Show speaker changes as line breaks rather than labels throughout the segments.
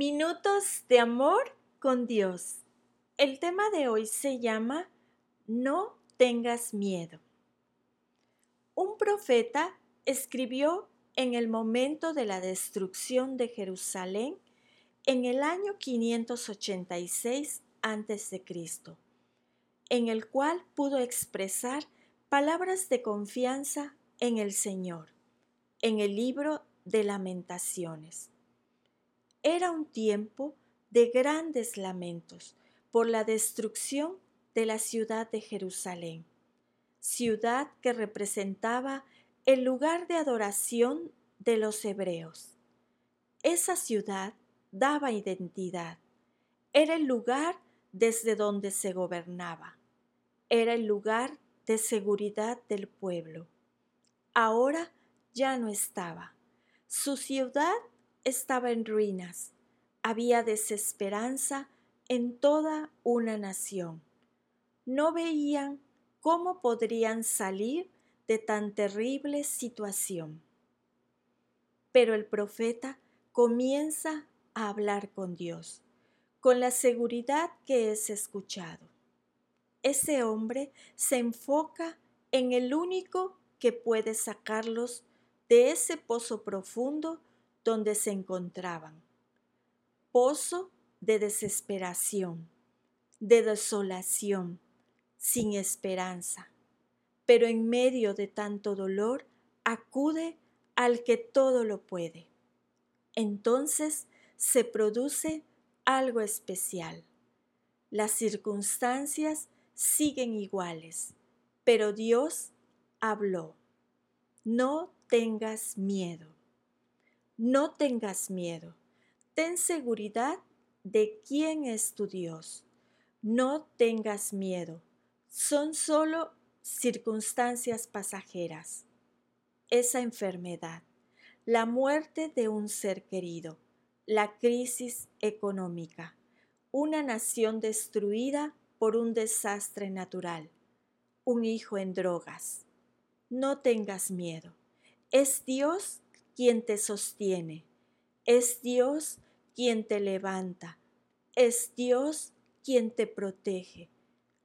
Minutos de amor con Dios. El tema de hoy se llama No tengas miedo. Un profeta escribió en el momento de la destrucción de Jerusalén en el año 586 a.C., en el cual pudo expresar palabras de confianza en el Señor, en el libro de lamentaciones. Era un tiempo de grandes lamentos por la destrucción de la ciudad de Jerusalén, ciudad que representaba el lugar de adoración de los hebreos. Esa ciudad daba identidad, era el lugar desde donde se gobernaba, era el lugar de seguridad del pueblo. Ahora ya no estaba. Su ciudad estaba en ruinas. Había desesperanza en toda una nación. No veían cómo podrían salir de tan terrible situación. Pero el profeta comienza a hablar con Dios, con la seguridad que es escuchado. Ese hombre se enfoca en el único que puede sacarlos de ese pozo profundo donde se encontraban. Pozo de desesperación, de desolación, sin esperanza. Pero en medio de tanto dolor acude al que todo lo puede. Entonces se produce algo especial. Las circunstancias siguen iguales, pero Dios habló. No tengas miedo. No tengas miedo. Ten seguridad de quién es tu Dios. No tengas miedo. Son solo circunstancias pasajeras. Esa enfermedad, la muerte de un ser querido, la crisis económica, una nación destruida por un desastre natural, un hijo en drogas. No tengas miedo. Es Dios quien te sostiene, es Dios quien te levanta, es Dios quien te protege.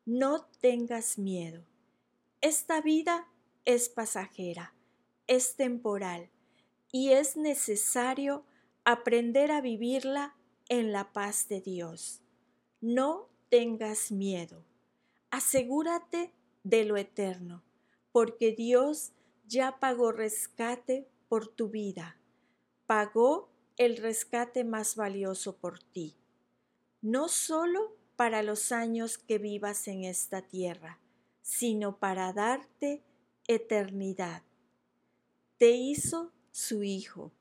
No tengas miedo. Esta vida es pasajera, es temporal y es necesario aprender a vivirla en la paz de Dios. No tengas miedo. Asegúrate de lo eterno, porque Dios ya pagó rescate por tu vida, pagó el rescate más valioso por ti, no solo para los años que vivas en esta tierra, sino para darte eternidad. Te hizo su Hijo,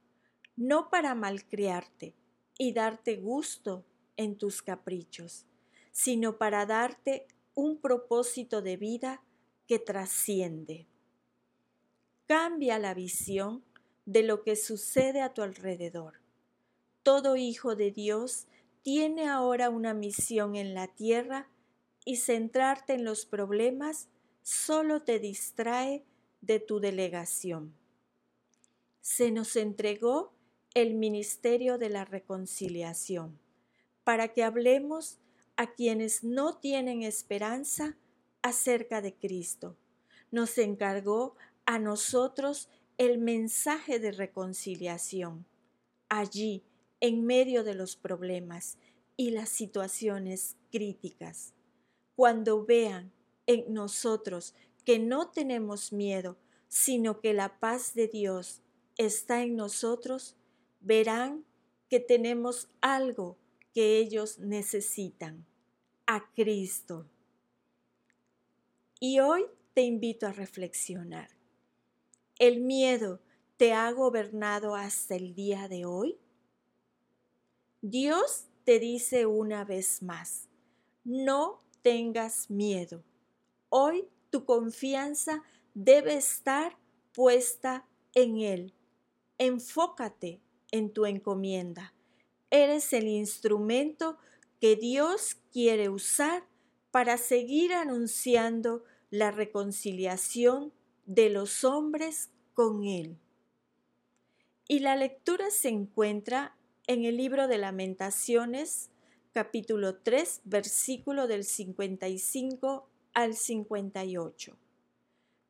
no para malcriarte y darte gusto en tus caprichos, sino para darte un propósito de vida que trasciende. Cambia la visión de lo que sucede a tu alrededor. Todo hijo de Dios tiene ahora una misión en la tierra y centrarte en los problemas solo te distrae de tu delegación. Se nos entregó el ministerio de la reconciliación para que hablemos a quienes no tienen esperanza acerca de Cristo. Nos encargó a nosotros el mensaje de reconciliación. Allí, en medio de los problemas y las situaciones críticas, cuando vean en nosotros que no tenemos miedo, sino que la paz de Dios está en nosotros, verán que tenemos algo que ellos necesitan, a Cristo. Y hoy te invito a reflexionar. ¿El miedo te ha gobernado hasta el día de hoy? Dios te dice una vez más, no tengas miedo. Hoy tu confianza debe estar puesta en Él. Enfócate en tu encomienda. Eres el instrumento que Dios quiere usar para seguir anunciando la reconciliación de los hombres con Él. Y la lectura se encuentra en el libro de lamentaciones, capítulo 3, versículo del 55 al 58.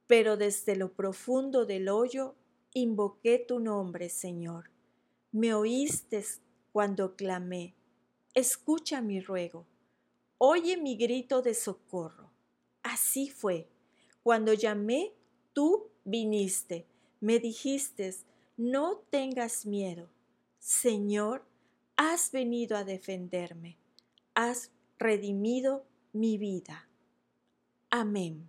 Pero desde lo profundo del hoyo invoqué tu nombre, Señor. Me oíste cuando clamé. Escucha mi ruego. Oye mi grito de socorro. Así fue. Cuando llamé, tú viniste. Me dijiste, no tengas miedo. Señor, has venido a defenderme. Has redimido mi vida. Amén.